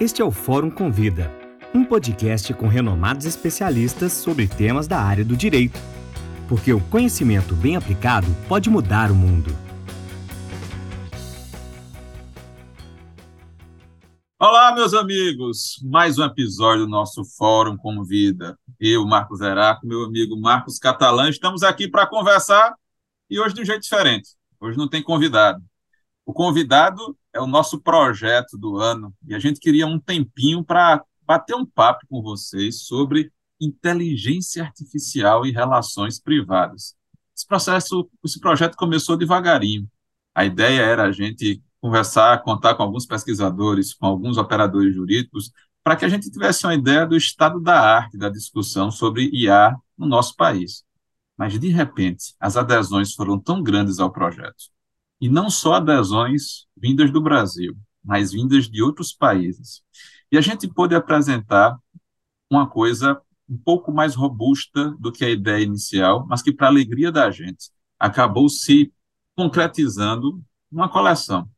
Este é o Fórum Convida, um podcast com renomados especialistas sobre temas da área do direito. Porque o conhecimento bem aplicado pode mudar o mundo. Olá, meus amigos! Mais um episódio do nosso Fórum Convida. Eu, Marcos Zeraco, meu amigo Marcos Catalã, estamos aqui para conversar e hoje de um jeito diferente. Hoje não tem convidado. O convidado é o nosso projeto do ano e a gente queria um tempinho para bater um papo com vocês sobre inteligência artificial e relações privadas. Esse processo, esse projeto começou devagarinho. A ideia era a gente conversar, contar com alguns pesquisadores, com alguns operadores jurídicos, para que a gente tivesse uma ideia do estado da arte da discussão sobre IA no nosso país. Mas, de repente, as adesões foram tão grandes ao projeto, e não só adesões vindas do Brasil, mas vindas de outros países. E a gente pôde apresentar uma coisa um pouco mais robusta do que a ideia inicial, mas que, para alegria da gente, acabou se concretizando numa coleção.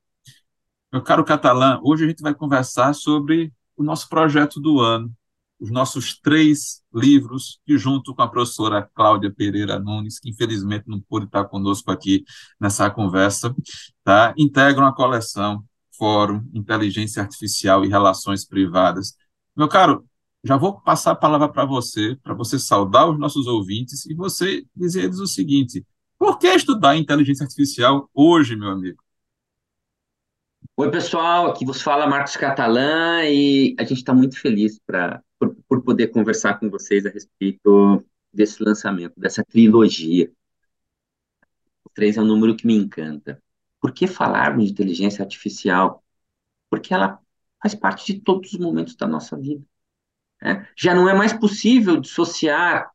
Meu caro Catalã, hoje a gente vai conversar sobre o nosso projeto do ano, os nossos três livros, que junto com a professora Cláudia Pereira Nunes, que infelizmente não pôde estar conosco aqui nessa conversa, tá? integram a coleção Fórum Inteligência Artificial e Relações Privadas. Meu caro, já vou passar a palavra para você, para você saudar os nossos ouvintes e você dizer eles o seguinte: por que estudar inteligência artificial hoje, meu amigo? Oi, pessoal, aqui vos fala Marcos Catalã e a gente está muito feliz pra, por, poder conversar com vocês a respeito desse lançamento, dessa trilogia. O 3 é um número que me encanta. Por que falarmos de inteligência artificial? Porque ela faz parte de todos os momentos da nossa vida. Né? Já não é mais possível dissociar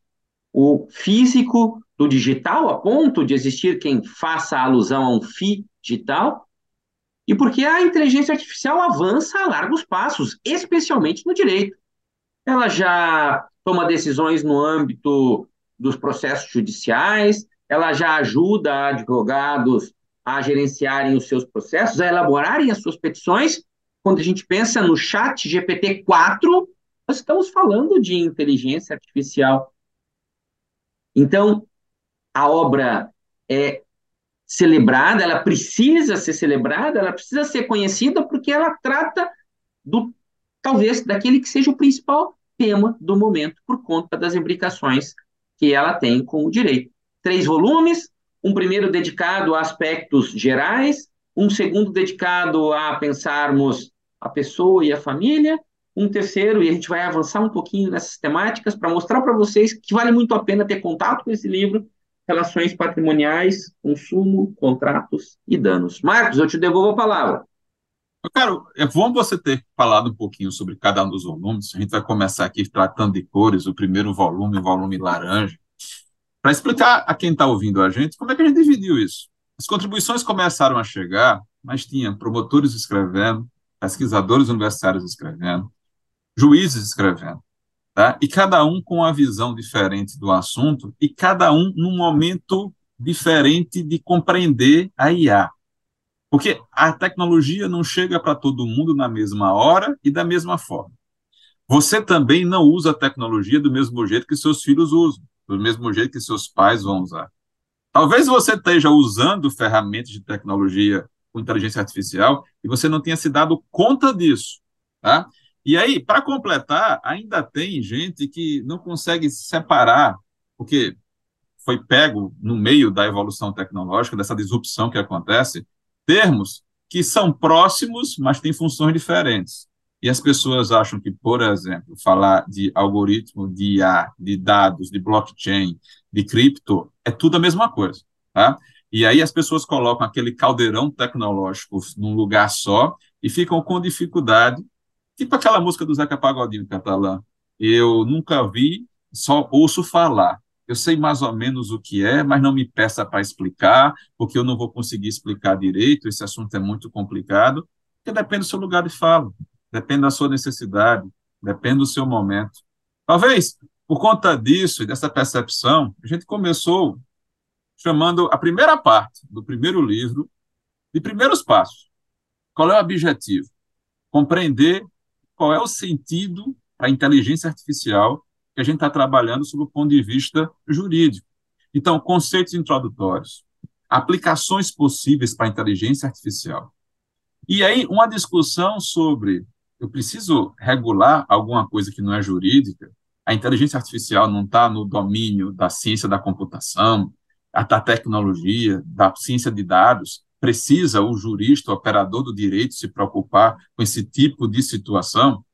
o físico do digital a ponto de existir quem faça alusão a um FI digital e porque a inteligência artificial avança a largos passos, especialmente no direito. Ela já toma decisões no âmbito dos processos judiciais, ela já ajuda advogados a gerenciarem os seus processos, a elaborarem as suas petições. Quando a gente pensa no chat GPT-4, nós estamos falando de inteligência artificial. Então, a obra é celebrada, ela precisa ser celebrada, ela precisa ser conhecida porque ela trata do talvez daquele que seja o principal tema do momento por conta das implicações que ela tem com o direito. Três volumes, um primeiro dedicado a aspectos gerais, um segundo dedicado a pensarmos a pessoa e a família, um terceiro, e a gente vai avançar um pouquinho nessas temáticas para mostrar para vocês que vale muito a pena ter contato com esse livro, relações patrimoniais, consumo, contratos e danos. Marcos, eu te devolvo a palavra. Caro, é bom você ter falado um pouquinho sobre cada um dos volumes. A gente vai começar aqui tratando de cores, o primeiro volume, o volume laranja, para explicar a quem está ouvindo a gente como é que a gente dividiu isso. As contribuições começaram a chegar, mas tinha promotores escrevendo, pesquisadores universitários escrevendo, juízes escrevendo tá? e cada um com uma visão diferente do assunto, e cada um num momento diferente de compreender a IA. Porque a tecnologia não chega para todo mundo na mesma hora e da mesma forma. Você também não usa a tecnologia do mesmo jeito que seus filhos usam, do mesmo jeito que seus pais vão usar. Talvez você esteja usando ferramentas de tecnologia com inteligência artificial e você não tenha se dado conta disso. Tá? E aí, para completar, ainda tem gente que não consegue separar, porque foi pego no meio da evolução tecnológica, dessa disrupção que acontece, termos que são próximos, mas têm funções diferentes. E as pessoas acham que, por exemplo, falar de algoritmo, de IA, de dados, de blockchain, de cripto, é tudo a mesma coisa. Tá? E aí as pessoas colocam aquele caldeirão tecnológico num lugar só e ficam com dificuldade Tipo aquela música do Zeca Pagodinho catalã. Eu nunca vi, só ouço falar. Eu sei mais ou menos o que é, mas não me peça para explicar, porque eu não vou conseguir explicar direito, esse assunto é muito complicado, porque depende do seu lugar de fala, depende da sua necessidade, depende do seu momento. Talvez, por conta disso e dessa percepção, a gente começou chamando a primeira parte do primeiro livro de primeiros passos. Qual é o objetivo? Compreender qual é o sentido para a inteligência artificial que a gente está trabalhando sob o ponto de vista jurídico. Então, conceitos introdutórios, aplicações possíveis para a inteligência artificial. E aí, uma discussão sobre eu preciso regular alguma coisa que não é jurídica, a inteligência artificial não está no domínio da ciência da computação, da tecnologia, da ciência de dados, precisa o jurista, o operador do direito se preocupar com esse tipo de situação?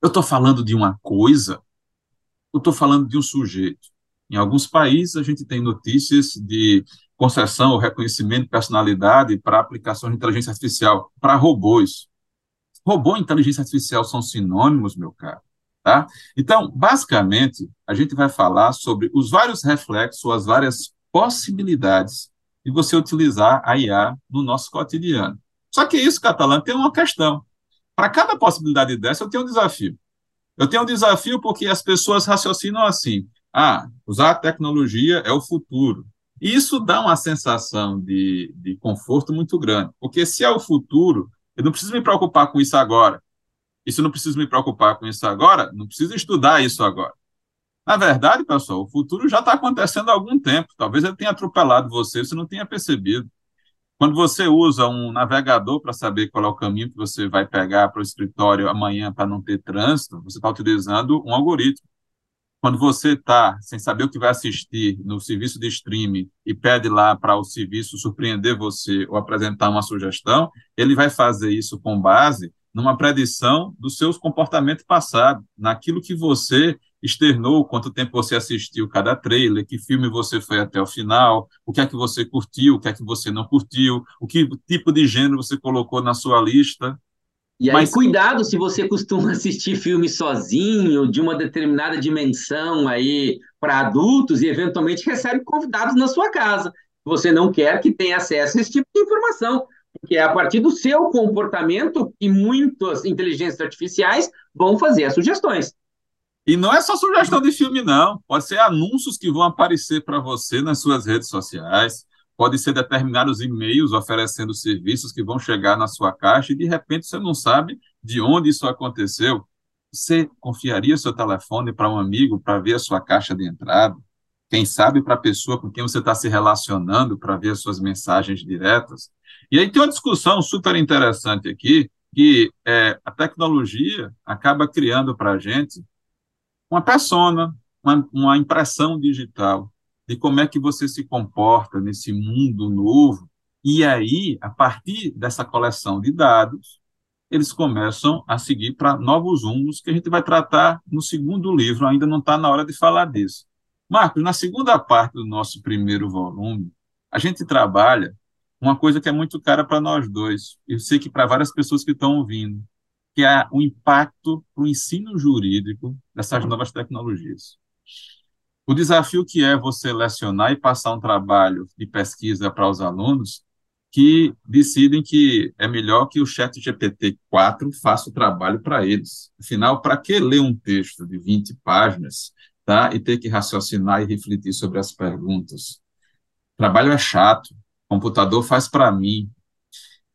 Eu estou falando de uma coisa, eu estou falando de um sujeito. Em alguns países, a gente tem notícias de concessão ou reconhecimento de personalidade para aplicação de inteligência artificial para robôs. Robô e inteligência artificial são sinônimos, meu caro. Tá? Então, basicamente, a gente vai falar sobre os vários reflexos, as várias possibilidades de você utilizar a IA no nosso cotidiano. Só que isso, Catalã, tem uma questão. Para cada possibilidade dessa, eu tenho um desafio. Eu tenho um desafio porque as pessoas raciocinam assim: ah, usar a tecnologia é o futuro. E isso dá uma sensação de, de conforto muito grande, porque se é o futuro, eu não preciso me preocupar com isso agora. E se eu não preciso me preocupar com isso agora, não preciso estudar isso agora. Na verdade, pessoal, o futuro já está acontecendo há algum tempo. Talvez ele tenha atropelado você, você não tenha percebido. Quando você usa um navegador para saber qual é o caminho que você vai pegar para o escritório amanhã para não ter trânsito, você está utilizando um algoritmo. Quando você está sem saber o que vai assistir no serviço de streaming e pede lá para o serviço surpreender você ou apresentar uma sugestão, ele vai fazer isso com base numa predição dos seus comportamentos passados, naquilo que você externou, quanto tempo você assistiu cada trailer, que filme você foi até o final, o que é que você curtiu, o que é que você não curtiu, o que tipo de gênero você colocou na sua lista. E aí, Mas... cuidado se você costuma assistir filme sozinho, de uma determinada dimensão aí para adultos e eventualmente recebe convidados na sua casa. Você não quer que tenha acesso a esse tipo de informação porque é a partir do seu comportamento que muitas inteligências artificiais vão fazer as sugestões. E não é só sugestão de filme, não. Pode ser anúncios que vão aparecer para você nas suas redes sociais, pode ser determinados e-mails oferecendo serviços que vão chegar na sua caixa e de repente você não sabe de onde isso aconteceu. Você confiaria seu telefone para um amigo para ver a sua caixa de entrada? Quem sabe para a pessoa com quem você está se relacionando para ver as suas mensagens diretas? E aí tem uma discussão super interessante aqui, que é, a tecnologia acaba criando para a gente uma persona, uma, uma impressão digital de como é que você se comporta nesse mundo novo. E aí, a partir dessa coleção de dados, eles começam a seguir para novos rumos que a gente vai tratar no segundo livro, ainda não está na hora de falar disso. Marcos, na segunda parte do nosso primeiro volume, a gente trabalha uma coisa que é muito cara para nós dois. Eu sei que para várias pessoas que estão ouvindo, que é o impacto para o ensino jurídico dessas novas tecnologias. O desafio que é você lecionar e passar um trabalho de pesquisa para os alunos que decidem que é melhor que o chat GPT-4 faça o trabalho para eles. Afinal, para que ler um texto de 20 páginas tá, e ter que raciocinar e refletir sobre as perguntas? O trabalho é chato, computador faz para mim.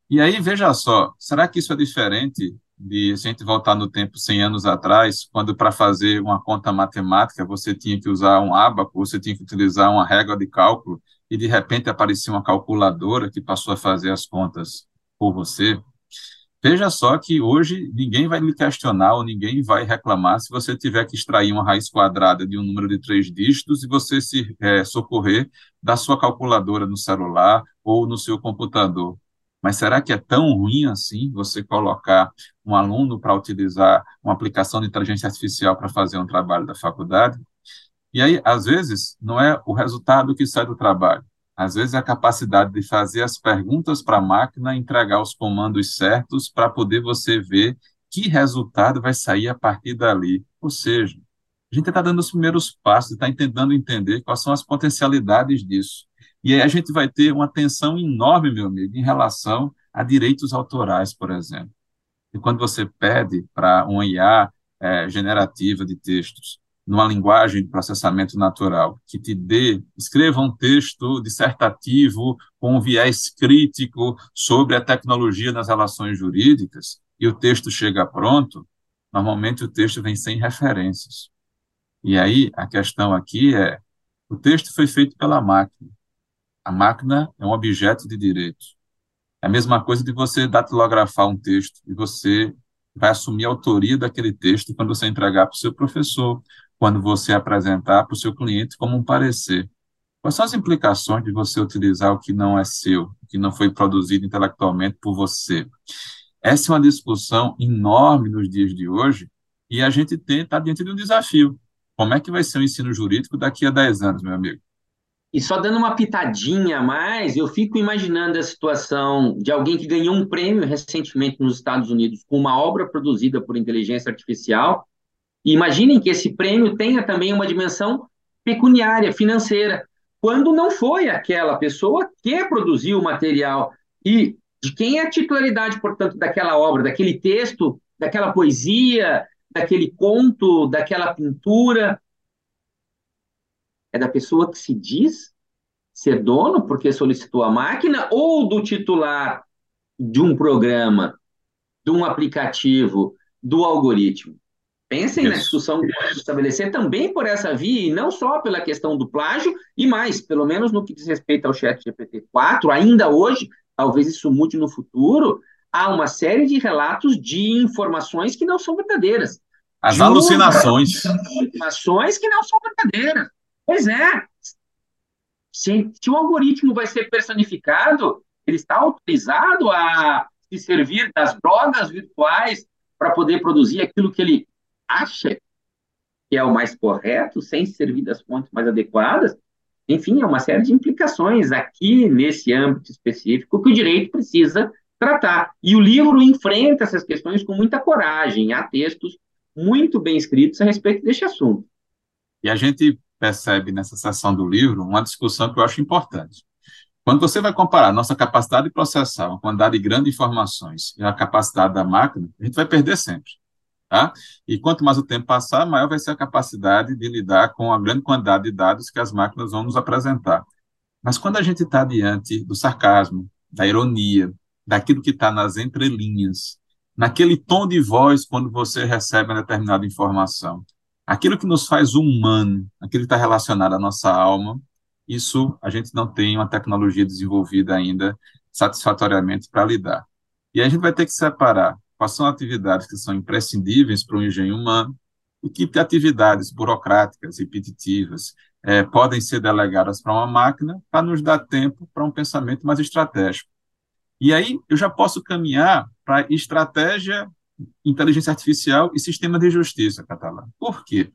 E aí, veja só, será que isso é diferente de a gente voltar no tempo 100 anos atrás, quando para fazer uma conta matemática você tinha que usar um abaco, você tinha que utilizar uma régua de cálculo, e de repente aparecia uma calculadora que passou a fazer as contas por você? Veja só que hoje ninguém vai lhe questionar ou ninguém vai reclamar se você tiver que extrair uma raiz quadrada de um número de três dígitos e você se é, socorrer da sua calculadora no celular ou no seu computador. Mas será que é tão ruim assim você colocar um aluno para utilizar uma aplicação de inteligência artificial para fazer um trabalho da faculdade? E aí, às vezes, não é o resultado que sai do trabalho, às vezes, a capacidade de fazer as perguntas para a máquina, entregar os comandos certos para poder você ver que resultado vai sair a partir dali. Ou seja, a gente está dando os primeiros passos, está tentando entender quais são as potencialidades disso. E aí a gente vai ter uma tensão enorme, meu amigo, em relação a direitos autorais, por exemplo. E quando você pede para uma IA é, generativa de textos numa linguagem de processamento natural, que te dê, escreva um texto dissertativo com um viés crítico sobre a tecnologia nas relações jurídicas, e o texto chega pronto, normalmente o texto vem sem referências. E aí a questão aqui é: o texto foi feito pela máquina. A máquina é um objeto de direito. É a mesma coisa de você datilografar um texto e você vai assumir a autoria daquele texto quando você entregar para o seu professor, quando você apresentar para o seu cliente como um parecer. Quais são as implicações de você utilizar o que não é seu, o que não foi produzido intelectualmente por você? Essa é uma discussão enorme nos dias de hoje e a gente está diante de um desafio. Como é que vai ser o ensino jurídico daqui a 10 anos, meu amigo? E só dando uma pitadinha a mais, eu fico imaginando a situação de alguém que ganhou um prêmio recentemente nos Estados Unidos com uma obra produzida por inteligência artificial. E imaginem que esse prêmio tenha também uma dimensão pecuniária, financeira, quando não foi aquela pessoa que produziu o material e de quem é a titularidade, portanto, daquela obra, daquele texto, daquela poesia, daquele conto, daquela pintura é da pessoa que se diz ser dono porque solicitou a máquina ou do titular de um programa, de um aplicativo, do algoritmo. Pensem Isso. na discussão que pode estabelecer também por essa via, e não só pela questão do plágio, e mais, pelo menos no que diz respeito ao chat GPT-4, ainda hoje, talvez isso mude no futuro, há uma série de relatos de informações que não são verdadeiras. As alucinações. Informações que não são verdadeiras. Pois é. Se, se o algoritmo vai ser personificado, ele está autorizado a se servir das drogas virtuais para poder produzir aquilo que ele acha que é o mais correto, sem servir das fontes mais adequadas. Enfim, é uma série de implicações aqui nesse âmbito específico que o direito precisa tratar. E o livro enfrenta essas questões com muita coragem. Há textos muito bem escritos a respeito deste assunto. E a gente percebe nessa seção do livro uma discussão que eu acho importante. Quando você vai comparar nossa capacidade de processar uma quantidade grande de informações e a capacidade da máquina, a gente vai perder sempre. Tá? E quanto mais o tempo passar, maior vai ser a capacidade de lidar com a grande quantidade de dados que as máquinas vão nos apresentar. Mas quando a gente está diante do sarcasmo, da ironia, daquilo que está nas entrelinhas, naquele tom de voz quando você recebe uma determinada informação, aquilo que nos faz humano, aquilo que está relacionado à nossa alma, isso a gente não tem uma tecnologia desenvolvida ainda satisfatoriamente para lidar. E a gente vai ter que separar quais são atividades que são imprescindíveis para o engenho humano e que atividades burocráticas, repetitivas, é, podem ser delegadas para uma máquina para nos dar tempo para um pensamento mais estratégico. E aí eu já posso caminhar para estratégia inteligência artificial e sistema de justiça catalã. Por quê?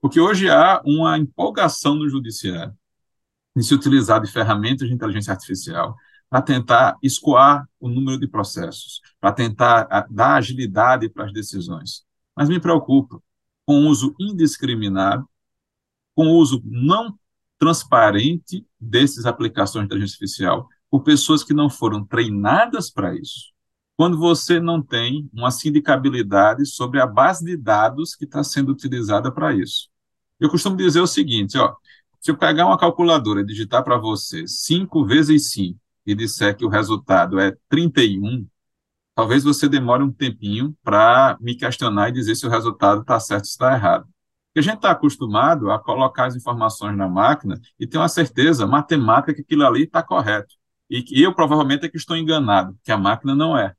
Porque hoje há uma empolgação no judiciário em se utilizar de ferramentas de inteligência artificial para tentar escoar o número de processos, para tentar ah, dar agilidade para as decisões. Mas me preocupa com o uso indiscriminado, com o uso não transparente dessas aplicações de inteligência artificial por pessoas que não foram treinadas para isso quando você não tem uma sindicabilidade sobre a base de dados que está sendo utilizada para isso. Eu costumo dizer o seguinte, ó, se eu pegar uma calculadora e digitar para você 5 vezes 5 e disser que o resultado é 31, talvez você demore um tempinho para me questionar e dizer se o resultado está certo ou está errado. Porque a gente está acostumado a colocar as informações na máquina e ter uma certeza matemática que aquilo ali está correto. E que eu provavelmente é que estou enganado, que a máquina não é.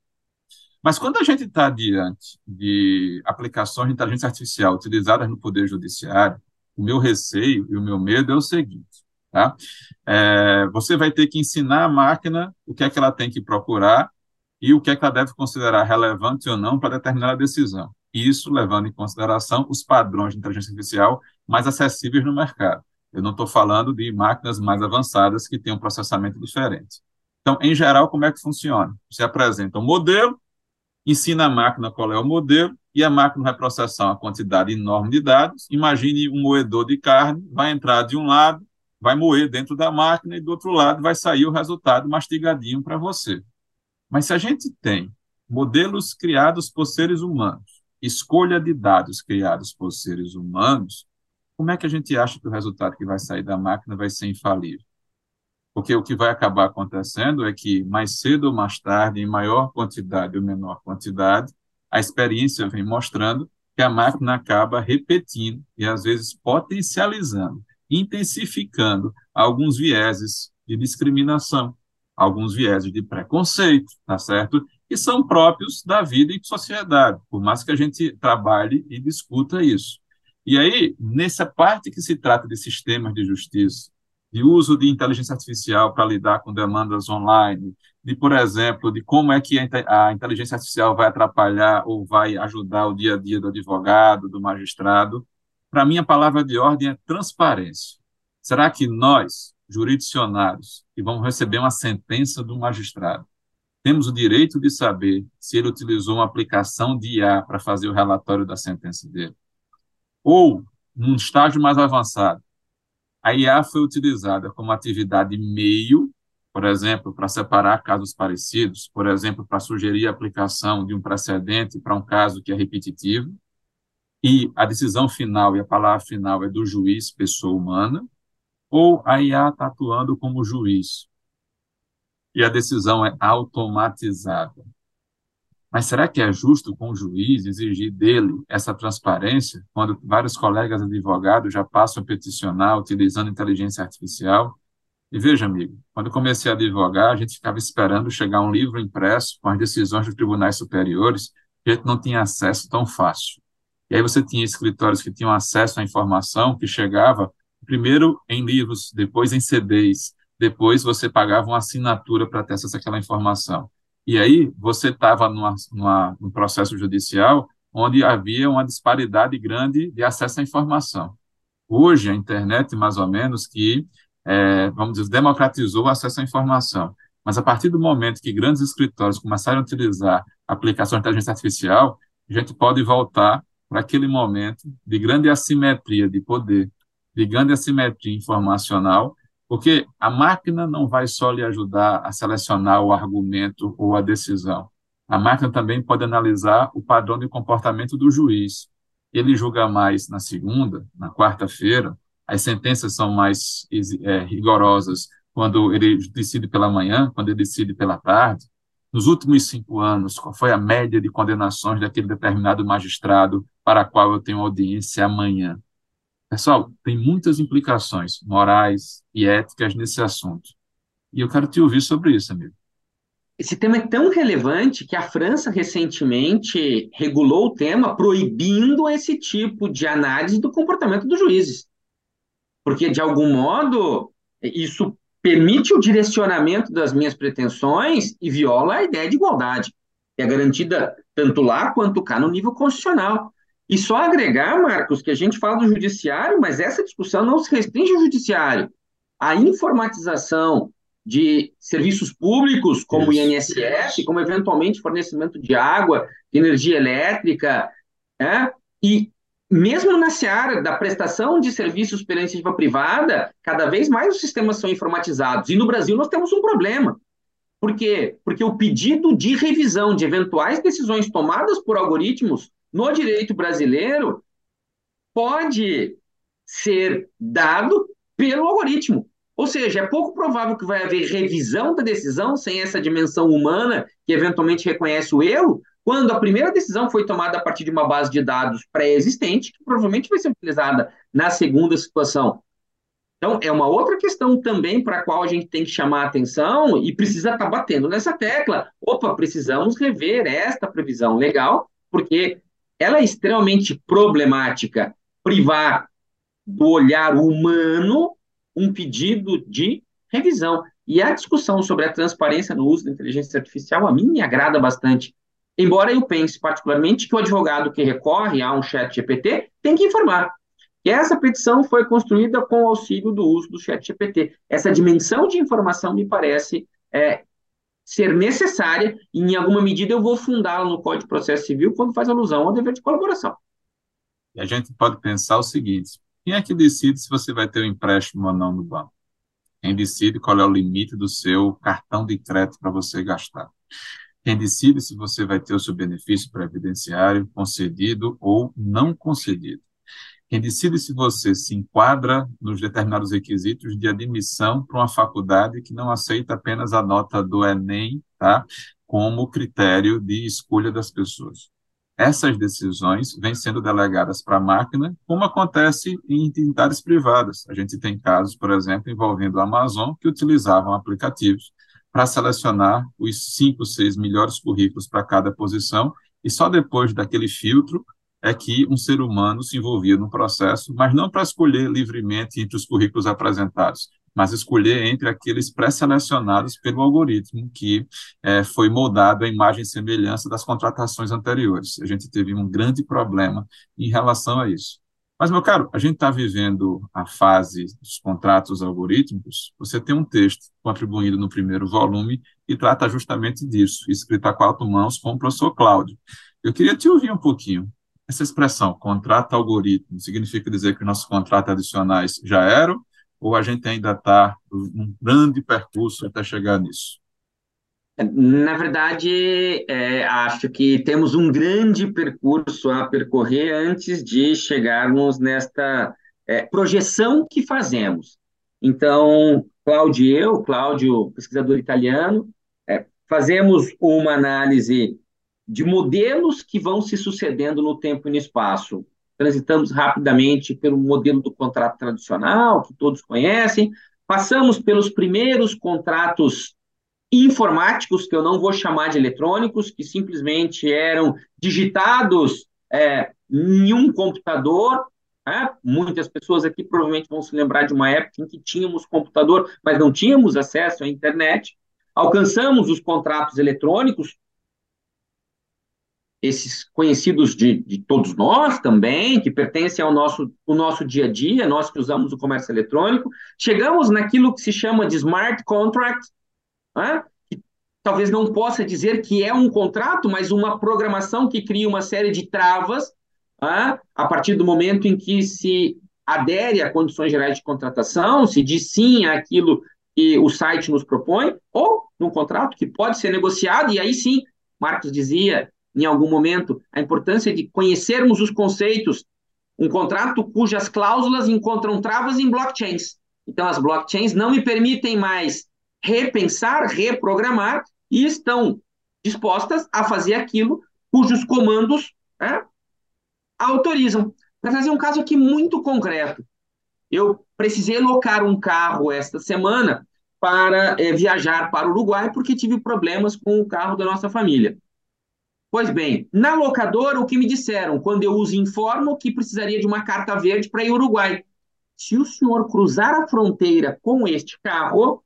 Mas quando a gente está diante de aplicações de inteligência artificial utilizadas no Poder Judiciário, o meu receio e o meu medo é o seguinte, tá? É, você vai ter que ensinar a máquina o que é que ela tem que procurar e o que é que ela deve considerar relevante ou não para determinada decisão. Isso levando em consideração os padrões de inteligência artificial mais acessíveis no mercado. Eu não estou falando de máquinas mais avançadas que têm um processamento diferente. Então, em geral, como é que funciona? Você apresenta um modelo, ensina a máquina qual é o modelo, e a máquina vai processar uma quantidade enorme de dados. Imagine um moedor de carne, vai entrar de um lado, vai moer dentro da máquina, e do outro lado vai sair o resultado mastigadinho para você. Mas se a gente tem modelos criados por seres humanos, escolha de dados criados por seres humanos, como é que a gente acha que o resultado que vai sair da máquina vai ser infalível? Porque o que vai acabar acontecendo é que, mais cedo ou mais tarde, em maior quantidade ou menor quantidade, a experiência vem mostrando que a máquina acaba repetindo e, às vezes, potencializando, intensificando alguns vieses de discriminação, alguns vieses de preconceito, tá certo? Que são próprios da vida e sociedade, por mais que a gente trabalhe e discuta isso. E aí, nessa parte que se trata de sistemas de justiça, de uso de inteligência artificial para lidar com demandas online, de, por exemplo, de como é que a inteligência artificial vai atrapalhar ou vai ajudar o dia a dia do advogado, do magistrado, para mim a palavra de ordem é transparência. Será que nós, jurisdicionários, que vamos receber uma sentença do magistrado, temos o direito de saber se ele utilizou uma aplicação de IA para fazer o relatório da sentença dele? Ou, num estágio mais avançado, a IA foi utilizada como atividade meio, por exemplo, para separar casos parecidos, por exemplo, para sugerir a aplicação de um precedente para um caso que é repetitivo, e a decisão final e a palavra final é do juiz, pessoa humana, ou a IA está atuando como juiz e a decisão é automatizada. Mas será que é justo com o juiz exigir dele essa transparência quando vários colegas advogados já passam a peticionar utilizando inteligência artificial? E veja, amigo, quando comecei a advogar, a gente ficava esperando chegar um livro impresso com as decisões dos tribunais superiores, a gente não tinha acesso tão fácil. E aí você tinha escritórios que tinham acesso à informação que chegava primeiro em livros, depois em CDs, depois você pagava uma assinatura para ter acesso àquela informação. E aí você estava num processo judicial onde havia uma disparidade grande de acesso à informação. Hoje, a internet, mais ou menos, que, é, vamos dizer, democratizou o acesso à informação. Mas a partir do momento que grandes escritórios começaram a utilizar a aplicação de inteligência artificial, a gente pode voltar para aquele momento de grande assimetria de poder, de grande assimetria informacional, porque a máquina não vai só lhe ajudar a selecionar o argumento ou a decisão. A máquina também pode analisar o padrão de comportamento do juiz. Ele julga mais na segunda, na quarta-feira, as sentenças são mais é, rigorosas quando ele decide pela manhã, quando ele decide pela tarde. Nos últimos cinco anos, qual foi a média de condenações daquele determinado magistrado para qual eu tenho audiência amanhã? Pessoal, tem muitas implicações morais e éticas nesse assunto. E eu quero te ouvir sobre isso, amigo. Esse tema é tão relevante que a França recentemente regulou o tema proibindo esse tipo de análise do comportamento dos juízes. Porque, de algum modo, isso permite o direcionamento das minhas pretensões e viola a ideia de igualdade, que é garantida tanto lá quanto cá no nível constitucional. E só agregar, Marcos, que a gente fala do judiciário, mas essa discussão não se restringe ao judiciário. A informatização de serviços públicos, como o INSS, como eventualmente fornecimento de água, de energia elétrica, né? e mesmo na seara da prestação de serviços pela iniciativa privada, cada vez mais os sistemas são informatizados. E no Brasil nós temos um problema. Por quê? Porque o pedido de revisão de eventuais decisões tomadas por algoritmos no direito brasileiro pode ser dado pelo algoritmo. Ou seja, é pouco provável que vai haver revisão da decisão sem essa dimensão humana que eventualmente reconhece o erro, quando a primeira decisão foi tomada a partir de uma base de dados pré-existente, que provavelmente vai ser utilizada na segunda situação. Então, é uma outra questão também para a qual a gente tem que chamar atenção e precisa estar tá batendo nessa tecla. Opa, precisamos rever esta previsão legal, porque ela é extremamente problemática privar do olhar humano um pedido de revisão. E a discussão sobre a transparência no uso da inteligência artificial, a mim me agrada bastante. Embora eu pense particularmente que o advogado que recorre a um chat GPT tem que informar. E essa petição foi construída com o auxílio do uso do chat GPT. Essa dimensão de informação me parece é, ser necessária e, em alguma medida, eu vou fundá-la no Código de Processo Civil quando faz alusão ao dever de colaboração. E a gente pode pensar o seguinte: quem é que decide se você vai ter um empréstimo ou não no banco? Quem decide qual é o limite do seu cartão de crédito para você gastar? Quem decide se você vai ter o seu benefício previdenciário concedido ou não concedido? Quem decide se você se enquadra nos determinados requisitos de admissão para uma faculdade que não aceita apenas a nota do Enem, tá? Como critério de escolha das pessoas. essas decisões vêm sendo delegadas para a máquina, como acontece em entidades privadas. A gente tem casos, por exemplo, envolvendo a Amazon, que utilizavam aplicativos para selecionar os cinco, seis melhores currículos para cada posição, e só depois daquele filtro é que um ser humano se envolvia no processo, mas não para escolher livremente entre os currículos apresentados, mas escolher entre aqueles pré-selecionados pelo algoritmo que é, foi moldado à imagem e semelhança das contratações anteriores. A gente teve um grande problema em relação a isso. Mas, meu caro, a gente está vivendo a fase dos contratos algorítmicos. Você tem um texto contribuindo no primeiro volume e trata justamente disso, escrito a quatro mãos com o professor Cláudio. Eu queria te ouvir um pouquinho. Essa expressão, contrato algoritmo, significa dizer que nossos contratos adicionais já eram ou a gente ainda está num grande percurso até chegar nisso? Na verdade, é, acho que temos um grande percurso a percorrer antes de chegarmos nesta é, projeção que fazemos. Então, Cláudio e eu, Cláudio, pesquisador italiano, é, fazemos uma análise de modelos que vão se sucedendo no tempo e no espaço transitamos rapidamente pelo modelo do contrato tradicional, que todos conhecem, passamos pelos primeiros contratos informáticos, que eu não vou chamar de eletrônicos, que simplesmente eram digitados é, em um computador. É? Muitas pessoas aqui provavelmente vão se lembrar de uma época em que tínhamos computador, mas não tínhamos acesso à internet. Alcançamos os contratos eletrônicos, esses conhecidos de, de, todos nós também, que pertencem ao nosso, o nosso dia a dia, nós que usamos o comércio eletrônico, chegamos naquilo que se chama de smart contract, né? talvez não possa dizer que é um contrato, mas uma programação que cria uma série de travas né? a partir do momento em que se adere a condições gerais de contratação, se diz sim àquilo que o site nos propõe, ou num contrato que pode ser negociado, e aí sim, Marcos dizia, em algum momento, a importância de conhecermos os conceitos. Um contrato cujas cláusulas encontram travas em blockchains. Então, as blockchains não me permitem mais repensar, reprogramar e estão dispostas a fazer aquilo cujos comandos né, autorizam. Para trazer um caso aqui muito concreto, eu precisei locar um carro esta semana para é, viajar para o Uruguai porque tive problemas com o carro da nossa família. Pois bem, na locadora, o que me disseram? Quando eu os informo que precisaria de uma carta verde para ir ao Uruguai. Se o senhor cruzar a fronteira com este carro,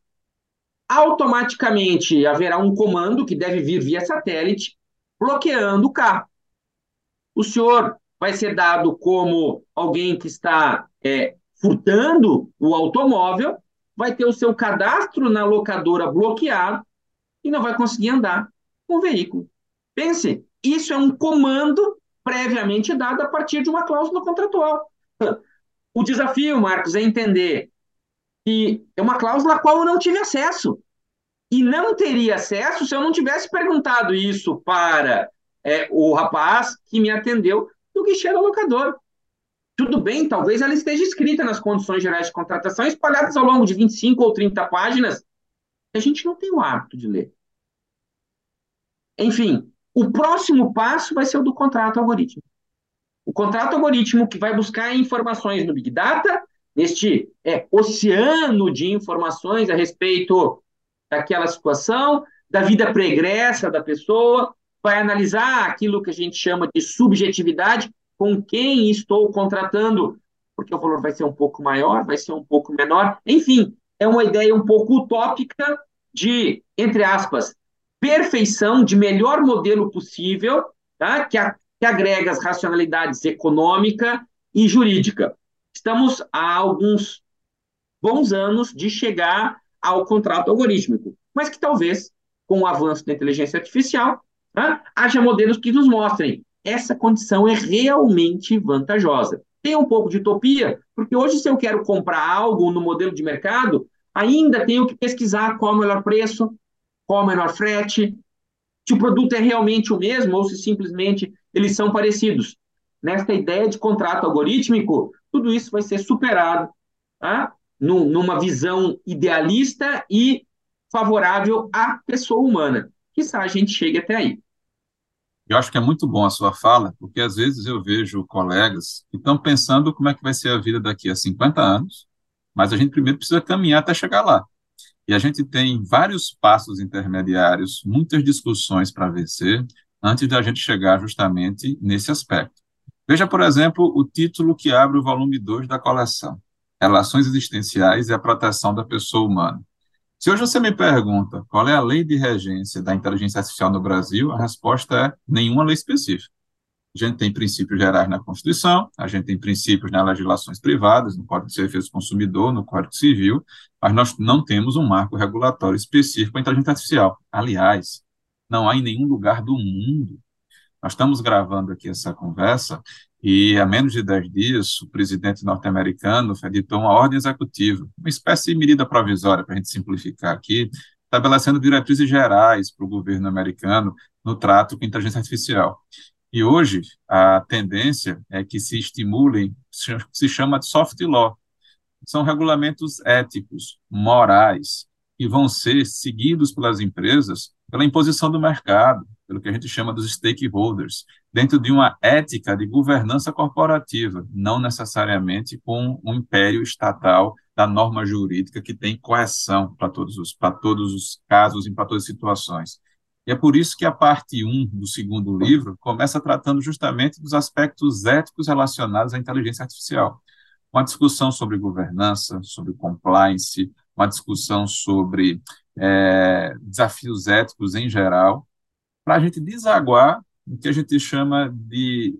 automaticamente haverá um comando que deve vir via satélite bloqueando o carro. O senhor vai ser dado como alguém que está é, furtando o automóvel, vai ter o seu cadastro na locadora bloqueado e não vai conseguir andar com o veículo. Pense, isso é um comando previamente dado a partir de uma cláusula contratual. O desafio, Marcos, é entender que é uma cláusula a qual eu não tive acesso. E não teria acesso se eu não tivesse perguntado isso para é, o rapaz que me atendeu do guichê do locador. Tudo bem, talvez ela esteja escrita nas condições gerais de contratação, espalhadas ao longo de 25 ou 30 páginas, a gente não tem o hábito de ler. Enfim, o próximo passo vai ser o do contrato algoritmo. O contrato algoritmo que vai buscar informações no Big Data, neste é, oceano de informações a respeito daquela situação, da vida pregressa da pessoa, vai analisar aquilo que a gente chama de subjetividade, com quem estou contratando, porque o valor vai ser um pouco maior, vai ser um pouco menor. Enfim, é uma ideia um pouco utópica de, entre aspas, perfeição de melhor modelo possível, tá? que, a, que agrega as racionalidades econômica e jurídica. Estamos há alguns bons anos de chegar ao contrato algorítmico, mas que talvez, com o avanço da inteligência artificial, tá? haja modelos que nos mostrem essa condição é realmente vantajosa. Tem um pouco de utopia, porque hoje, se eu quero comprar algo no modelo de mercado, ainda tenho que pesquisar qual é o melhor preço, qual o menor frete, se o produto é realmente o mesmo ou se simplesmente eles são parecidos. Nesta ideia de contrato algorítmico, tudo isso vai ser superado tá? numa visão idealista e favorável à pessoa humana. Quizá a gente chegue até aí. Eu acho que é muito bom a sua fala, porque às vezes eu vejo colegas que estão pensando como é que vai ser a vida daqui a 50 anos, mas a gente primeiro precisa caminhar até chegar lá. E a gente tem vários passos intermediários, muitas discussões para vencer, antes da gente chegar justamente nesse aspecto. Veja, por exemplo, o título que abre o volume 2 da coleção, Relações Existenciais e a Proteção da Pessoa Humana. Se hoje você me pergunta qual é a lei de regência da inteligência artificial no Brasil, a resposta é nenhuma lei específica. A gente tem princípios gerais na Constituição, a gente tem princípios nas legislações privadas, no Código de Defesa do Consumidor, no Código Civil, mas nós não temos um marco regulatório específico para inteligência artificial. Aliás, não há em nenhum lugar do mundo. Nós estamos gravando aqui essa conversa e há menos de 10 dias o presidente norte-americano editou uma ordem executiva, uma espécie de medida provisória, para a gente simplificar aqui, estabelecendo diretrizes gerais para o governo americano no trato com a inteligência artificial. E hoje a tendência é que se estimulem, se chama de soft law, são regulamentos éticos, morais, que vão ser seguidos pelas empresas pela imposição do mercado, pelo que a gente chama dos stakeholders, dentro de uma ética de governança corporativa, não necessariamente com um império estatal da norma jurídica que tem correção para todos os para todos os casos e para todas as situações. E é por isso que a parte 1 do segundo livro começa tratando justamente dos aspectos éticos relacionados à inteligência artificial. Uma discussão sobre governança, sobre compliance, uma discussão sobre é, desafios éticos em geral, para a gente desaguar o que a gente chama de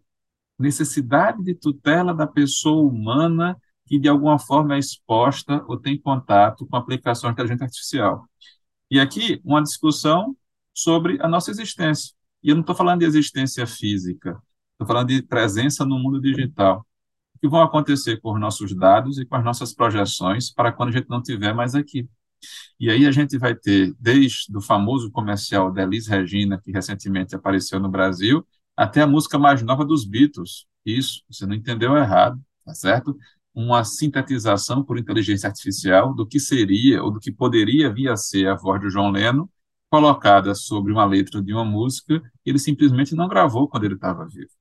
necessidade de tutela da pessoa humana que de alguma forma é exposta ou tem contato com aplicações de inteligência artificial. E aqui uma discussão sobre a nossa existência. E eu não estou falando de existência física, estou falando de presença no mundo digital. Que vão acontecer com os nossos dados e com as nossas projeções para quando a gente não estiver mais aqui. E aí a gente vai ter, desde o famoso comercial da Elis Regina, que recentemente apareceu no Brasil, até a música mais nova dos Beatles. Isso, você não entendeu errado, tá certo? Uma sintetização por inteligência artificial do que seria ou do que poderia vir a ser a voz de John Lennon, colocada sobre uma letra de uma música que ele simplesmente não gravou quando ele estava vivo.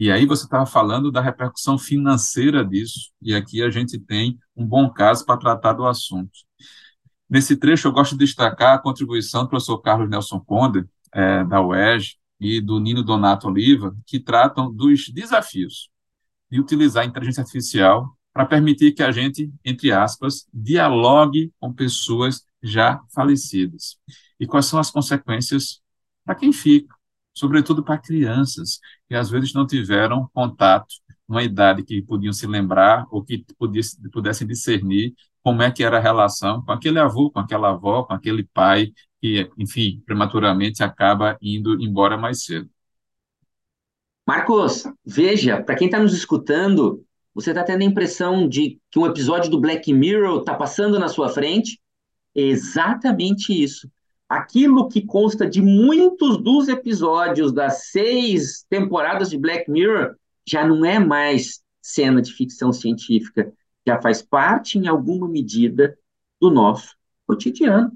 E aí você estava falando da repercussão financeira disso, e aqui a gente tem um bom caso para tratar do assunto. Nesse trecho, eu gosto de destacar a contribuição do professor Carlos Nelson Conde, é, da UERJ, e do Nino Donato Oliva, que tratam dos desafios de utilizar a inteligência artificial para permitir que a gente, entre aspas, dialogue com pessoas já falecidas. E quais são as consequências para quem fica, sobretudo para crianças, que às vezes não tiveram contato numa idade que podiam se lembrar ou que pudessem discernir como é que era a relação com aquele avô, com aquela avó, com aquele pai que, enfim, prematuramente acaba indo embora mais cedo. Marcos, veja, para quem está nos escutando, você está tendo a impressão de que um episódio do Black Mirror está passando na sua frente? Exatamente isso. Aquilo que consta de muitos dos episódios das seis temporadas de Black Mirror já não é mais cena de ficção científica, já faz parte, em alguma medida, do nosso cotidiano.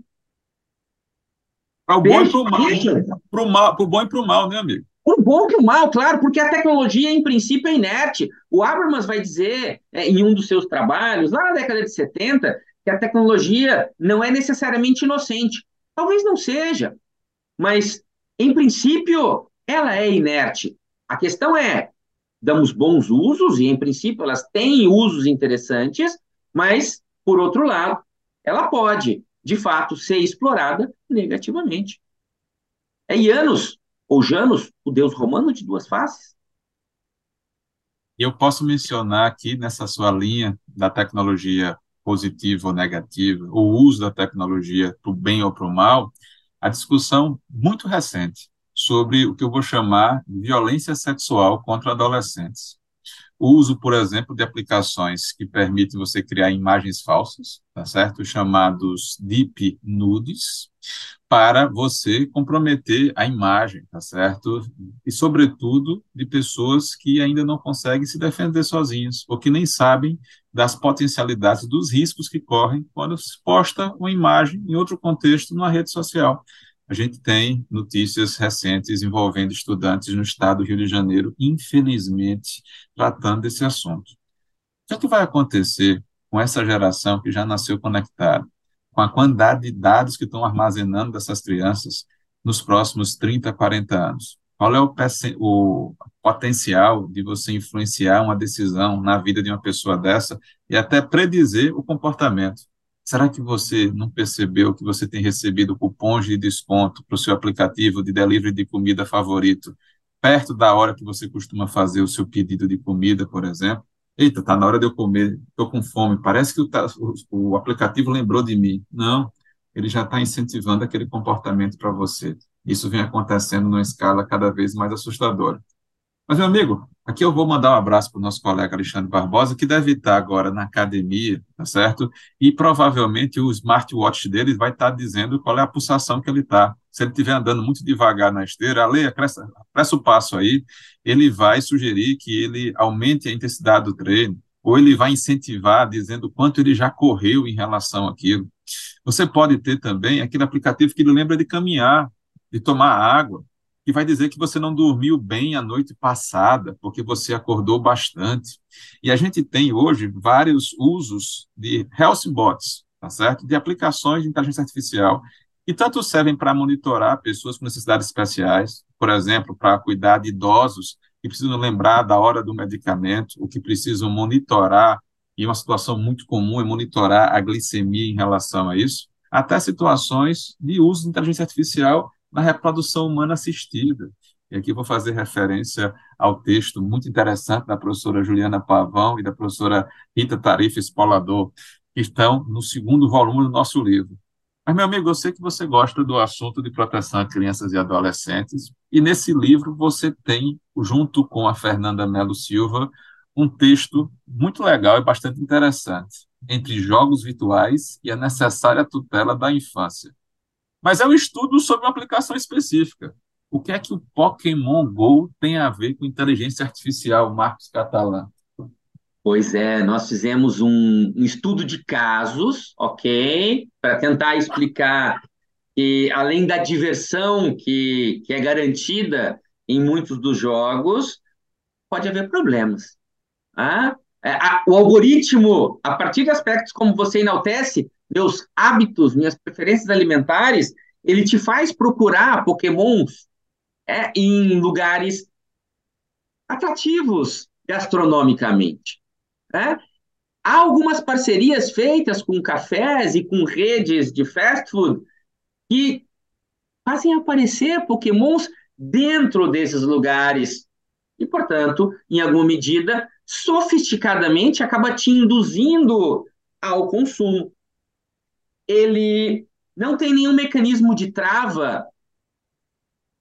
Para o bom e para o mal. Para o bom e para o mal, né, amigo? O bom e o mal, claro, porque a tecnologia, em princípio, é inerte. O Habermas vai dizer, é, em um dos seus trabalhos, lá na década de 70, que a tecnologia não é necessariamente inocente. Talvez não seja, mas, em princípio, ela é inerte. A questão é, damos bons usos, e em princípio elas têm usos interessantes, mas, por outro lado, ela pode, de fato, ser explorada negativamente. É Janus, ou Janus, o deus romano de duas faces. Eu posso mencionar aqui nessa sua linha da tecnologia positiva ou negativa, o uso da tecnologia para o bem ou para o mal, a discussão muito recente sobre o que eu vou chamar de violência sexual contra adolescentes. O uso, por exemplo, de aplicações que permitem você criar imagens falsas, tá certo? Chamados deep nudes, para você comprometer a imagem, tá certo? E, sobretudo, de pessoas que ainda não conseguem se defender sozinhas, ou que nem sabem das potencialidades, dos riscos que correm quando se posta uma imagem em outro contexto numa rede social. A gente tem notícias recentes envolvendo estudantes no estado do Rio de Janeiro, infelizmente, tratando desse assunto. O que é vai acontecer com essa geração que já nasceu conectada, com a quantidade de dados que estão armazenando dessas crianças nos próximos 30, 40 anos? Qual é o, o potencial de você influenciar uma decisão na vida de uma pessoa dessa e até predizer o comportamento? Será que você não percebeu que você tem recebido cupons de desconto para o seu aplicativo de delivery de comida favorito, perto da hora que você costuma fazer o seu pedido de comida, por exemplo? Eita, tá na hora de eu comer, estou com fome. Parece que o, o, o aplicativo lembrou de mim. Não, ele já está incentivando aquele comportamento para você. Isso vem acontecendo numa escala cada vez mais assustadora. Mas, meu amigo, aqui eu vou mandar um abraço para o nosso colega Alexandre Barbosa, que deve estar agora na academia, tá certo? E provavelmente o smartwatch dele vai estar dizendo qual é a pulsação que ele está. Se ele estiver andando muito devagar na esteira, Ale, apressa, apressa o passo aí, ele vai sugerir que ele aumente a intensidade do treino, ou ele vai incentivar dizendo quanto ele já correu em relação àquilo. Você pode ter também aquele aplicativo que ele lembra de caminhar, de tomar água, que vai dizer que você não dormiu bem a noite passada, porque você acordou bastante. E a gente tem hoje vários usos de health bots, tá certo? De aplicações de inteligência artificial, que tanto servem para monitorar pessoas com necessidades especiais, por exemplo, para cuidar de idosos que precisam lembrar da hora do medicamento, o que precisam monitorar, e uma situação muito comum é monitorar a glicemia em relação a isso, até situações de uso de inteligência artificial na reprodução humana assistida. E aqui vou fazer referência ao texto muito interessante da professora Juliana Pavão e da professora Rita Tarifa Espolador, que estão no segundo volume do nosso livro. Mas, meu amigo, eu sei que você gosta do assunto de proteção a crianças e adolescentes, e nesse livro você tem, junto com a Fernanda Melo Silva, um texto muito legal e bastante interessante, entre jogos virtuais e a necessária tutela da infância. Mas é um estudo sobre uma aplicação específica. O que é que o Pokémon Go tem a ver com inteligência artificial, Marcos Catalã? Pois é, nós fizemos um, um estudo de casos, ok? Para tentar explicar que, além da diversão que, que é garantida em muitos dos jogos, pode haver problemas. Ah? O algoritmo, a partir de aspectos como você enaltece, meus hábitos, minhas preferências alimentares, ele te faz procurar pokémons é, em lugares atrativos gastronomicamente. É? Há algumas parcerias feitas com cafés e com redes de fast food que fazem aparecer pokémons dentro desses lugares e, portanto, em alguma medida, sofisticadamente acaba te induzindo ao consumo ele não tem nenhum mecanismo de trava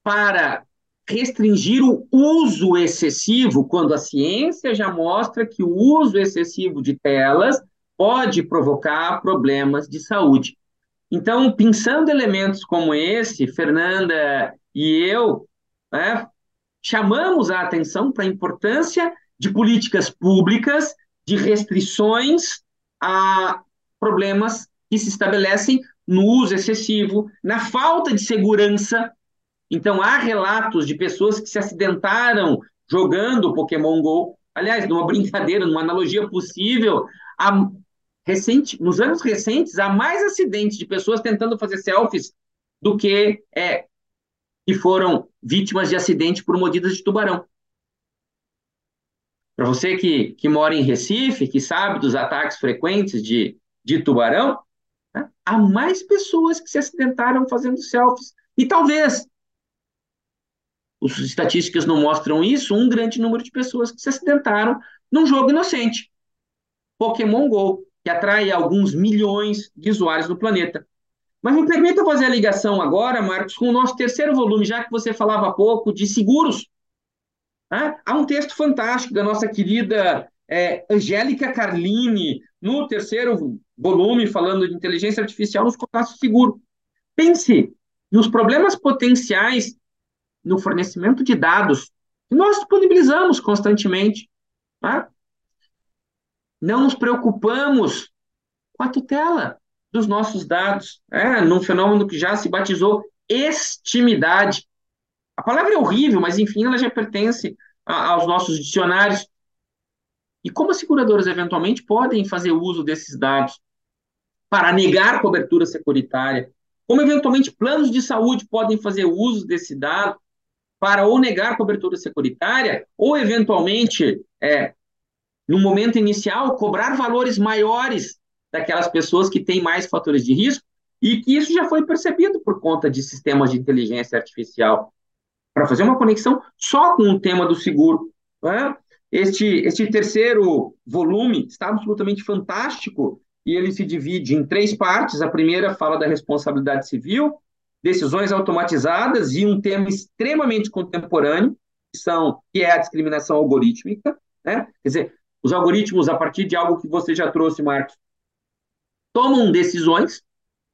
para restringir o uso excessivo, quando a ciência já mostra que o uso excessivo de telas pode provocar problemas de saúde. Então, pensando elementos como esse, Fernanda e eu né, chamamos a atenção para a importância de políticas públicas de restrições a problemas que se estabelecem no uso excessivo, na falta de segurança. Então, há relatos de pessoas que se acidentaram jogando Pokémon Go. Aliás, numa brincadeira, numa analogia possível, há recente, nos anos recentes, há mais acidentes de pessoas tentando fazer selfies do que é, que foram vítimas de acidente por mordidas de tubarão. Para você que, que mora em Recife, que sabe dos ataques frequentes de, de tubarão, né? Há mais pessoas que se acidentaram fazendo selfies. E talvez, as estatísticas não mostram isso, um grande número de pessoas que se acidentaram num jogo inocente. Pokémon GO, que atrai alguns milhões de usuários no planeta. Mas me permita fazer a ligação agora, Marcos, com o nosso terceiro volume, já que você falava há pouco de seguros. Né? Há um texto fantástico da nossa querida é, Angélica Carlini, no terceiro volume, falando de inteligência artificial, nos contratos seguro. Pense nos problemas potenciais no fornecimento de dados que nós disponibilizamos constantemente. Tá? Não nos preocupamos com a tutela dos nossos dados, é, num fenômeno que já se batizou estimidade. A palavra é horrível, mas enfim, ela já pertence a, aos nossos dicionários. E como as seguradoras eventualmente podem fazer uso desses dados para negar cobertura securitária? Como eventualmente planos de saúde podem fazer uso desse dado para ou negar cobertura securitária, ou eventualmente, é, no momento inicial, cobrar valores maiores daquelas pessoas que têm mais fatores de risco, e que isso já foi percebido por conta de sistemas de inteligência artificial. Para fazer uma conexão só com o tema do seguro. Né? Este, este terceiro volume está absolutamente fantástico e ele se divide em três partes. A primeira fala da responsabilidade civil, decisões automatizadas e um tema extremamente contemporâneo, que, são, que é a discriminação algorítmica. Né? Quer dizer, os algoritmos, a partir de algo que você já trouxe, Marcos, tomam decisões,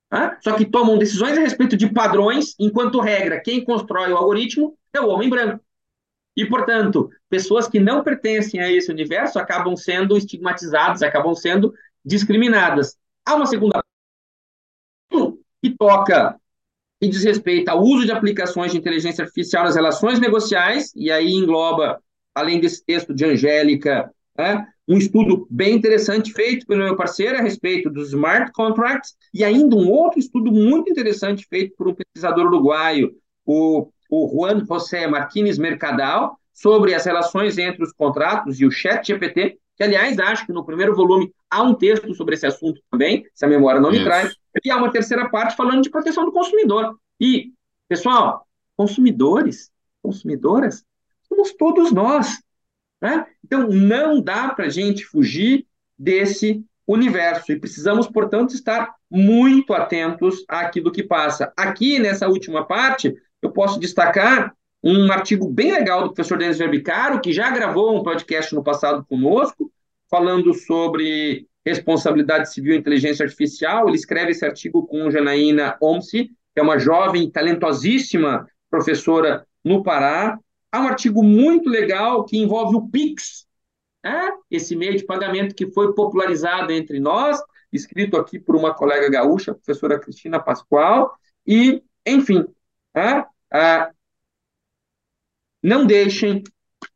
né? só que tomam decisões a respeito de padrões, enquanto regra, quem constrói o algoritmo é o homem branco. E, portanto, pessoas que não pertencem a esse universo acabam sendo estigmatizadas, acabam sendo discriminadas. Há uma segunda que toca e diz respeito ao uso de aplicações de inteligência artificial nas relações negociais, e aí engloba, além desse texto de Angélica, né, um estudo bem interessante feito pelo meu parceiro a respeito dos smart contracts, e ainda um outro estudo muito interessante feito por um pesquisador uruguaio, o, o Juan José Martínez Mercadal, sobre as relações entre os contratos e o chat GPT, que, aliás, acho que no primeiro volume há um texto sobre esse assunto também, se a memória não me traz, e há uma terceira parte falando de proteção do consumidor. E, pessoal, consumidores, consumidoras, somos todos nós. Né? Então, não dá para a gente fugir desse universo e precisamos, portanto, estar muito atentos àquilo que passa. Aqui, nessa última parte, eu posso destacar um artigo bem legal do professor Denis Verbicaro, que já gravou um podcast no passado conosco, falando sobre responsabilidade civil e inteligência artificial. Ele escreve esse artigo com Janaína Omsi, que é uma jovem, talentosíssima professora no Pará. Há um artigo muito legal que envolve o Pix, né? esse meio de pagamento que foi popularizado entre nós, escrito aqui por uma colega gaúcha, professora Cristina Pascoal, e, enfim, ah, não deixem,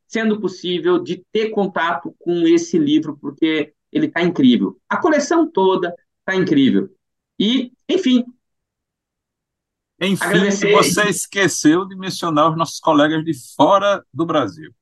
sendo possível, de ter contato com esse livro, porque ele está incrível. A coleção toda está incrível. E, enfim. Enfim, agradecer... você esqueceu de mencionar os nossos colegas de fora do Brasil.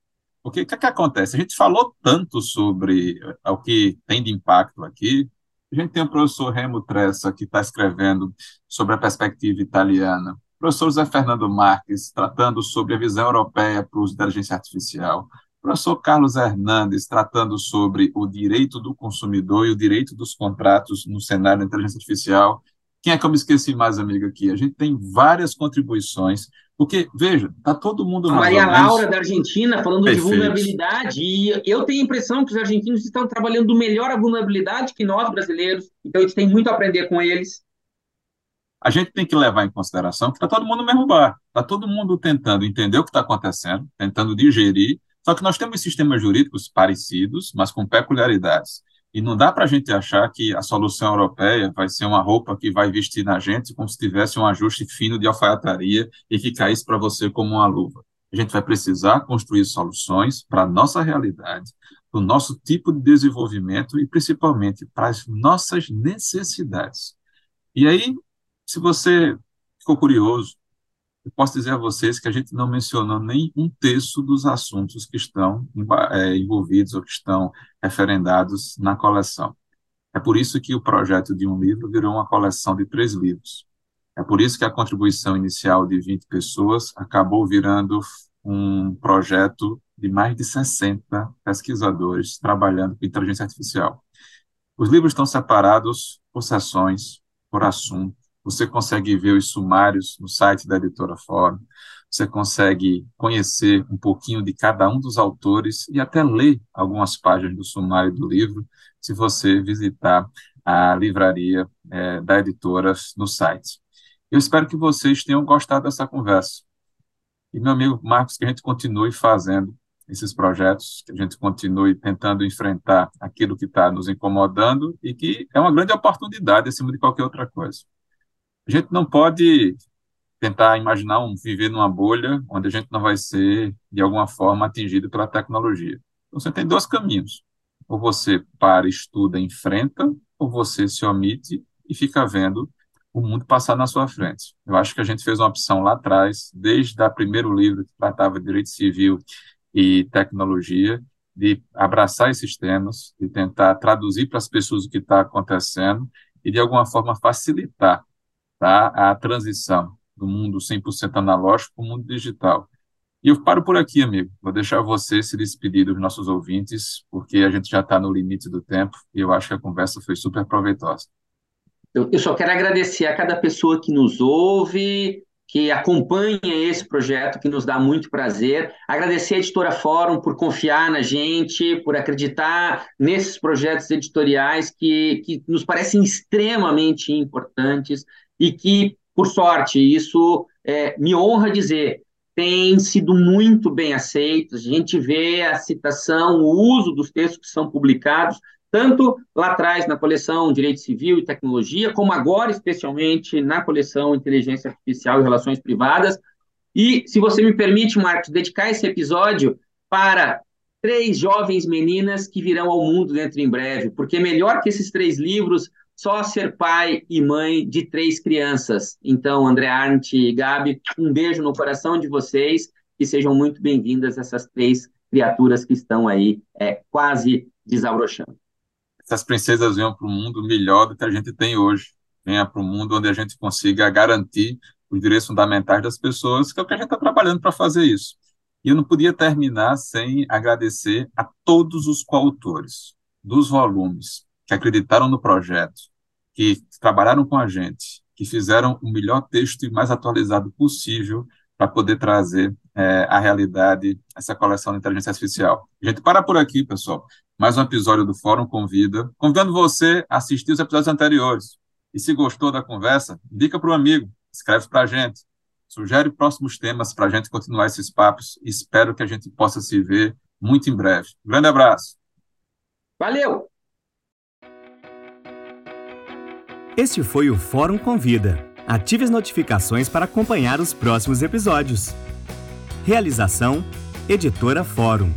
Porque o que, é que acontece? A gente falou tanto sobre o que tem de impacto aqui. A gente tem o professor Remo Tressa, que está escrevendo sobre a perspectiva italiana professor Zé Fernando Marques, tratando sobre a visão europeia para o uso da inteligência artificial, professor Carlos Hernandes, tratando sobre o direito do consumidor e o direito dos contratos no cenário da inteligência artificial. Quem é que eu me esqueci mais, amigo, aqui? A gente tem várias contribuições, porque, veja, está todo mundo... A Maria Laura, da Argentina, falando Perfeito. de vulnerabilidade, e eu tenho a impressão que os argentinos estão trabalhando melhor a vulnerabilidade que nós, brasileiros, então a gente tem muito a aprender com eles a gente tem que levar em consideração que está todo mundo no mesmo bar, está todo mundo tentando entender o que está acontecendo, tentando digerir, só que nós temos sistemas jurídicos parecidos, mas com peculiaridades. E não dá para a gente achar que a solução europeia vai ser uma roupa que vai vestir na gente como se tivesse um ajuste fino de alfaiataria e que caísse para você como uma luva. A gente vai precisar construir soluções para a nossa realidade, para o nosso tipo de desenvolvimento e principalmente para as nossas necessidades. E aí, se você ficou curioso, eu posso dizer a vocês que a gente não mencionou nem um terço dos assuntos que estão é, envolvidos ou que estão referendados na coleção. É por isso que o projeto de um livro virou uma coleção de três livros. É por isso que a contribuição inicial de 20 pessoas acabou virando um projeto de mais de 60 pesquisadores trabalhando com inteligência artificial. Os livros estão separados por sessões, por assunto, você consegue ver os sumários no site da editora Fórum, você consegue conhecer um pouquinho de cada um dos autores e até ler algumas páginas do sumário do livro, se você visitar a livraria é, da editora no site. Eu espero que vocês tenham gostado dessa conversa. E, meu amigo Marcos, que a gente continue fazendo esses projetos, que a gente continue tentando enfrentar aquilo que está nos incomodando e que é uma grande oportunidade acima de qualquer outra coisa. A gente não pode tentar imaginar um viver numa bolha onde a gente não vai ser de alguma forma atingido pela tecnologia. Então, você tem dois caminhos: ou você para, estuda, enfrenta, ou você se omite e fica vendo o mundo passar na sua frente. Eu acho que a gente fez uma opção lá atrás, desde o primeiro livro que tratava de direito civil e tecnologia, de abraçar esses temas, de tentar traduzir para as pessoas o que está acontecendo e, de alguma forma, facilitar tá, a transição do mundo 100% analógico para o mundo digital. E eu paro por aqui, amigo. Vou deixar você se despedir dos nossos ouvintes, porque a gente já está no limite do tempo e eu acho que a conversa foi super proveitosa. Eu só quero agradecer a cada pessoa que nos ouve, que acompanha esse projeto, que nos dá muito prazer. Agradecer a Editora Fórum por confiar na gente, por acreditar nesses projetos editoriais que, que nos parecem extremamente importantes e que, por sorte, isso é, me honra dizer, tem sido muito bem aceito. A gente vê a citação, o uso dos textos que são publicados tanto lá atrás na coleção Direito Civil e Tecnologia, como agora, especialmente, na coleção Inteligência Artificial e Relações Privadas. E, se você me permite, Marcos, dedicar esse episódio para três jovens meninas que virão ao mundo dentro em breve, porque melhor que esses três livros, só ser pai e mãe de três crianças. Então, André Arndt e Gabi, um beijo no coração de vocês e sejam muito bem-vindas essas três criaturas que estão aí é, quase desabrochando essas princesas venham para um mundo melhor do que a gente tem hoje, venha para um mundo onde a gente consiga garantir os direitos fundamentais das pessoas, que é o que a gente está trabalhando para fazer isso. E eu não podia terminar sem agradecer a todos os coautores dos volumes que acreditaram no projeto, que trabalharam com a gente, que fizeram o melhor texto e mais atualizado possível para poder trazer é, a realidade essa coleção de inteligência artificial. A gente para por aqui, pessoal mais um episódio do Fórum Convida, convidando você a assistir os episódios anteriores. E se gostou da conversa, indica para o amigo, escreve para a gente, sugere próximos temas para a gente continuar esses papos. Espero que a gente possa se ver muito em breve. Um grande abraço. Valeu! Este foi o Fórum Convida. Ative as notificações para acompanhar os próximos episódios. Realização: Editora Fórum.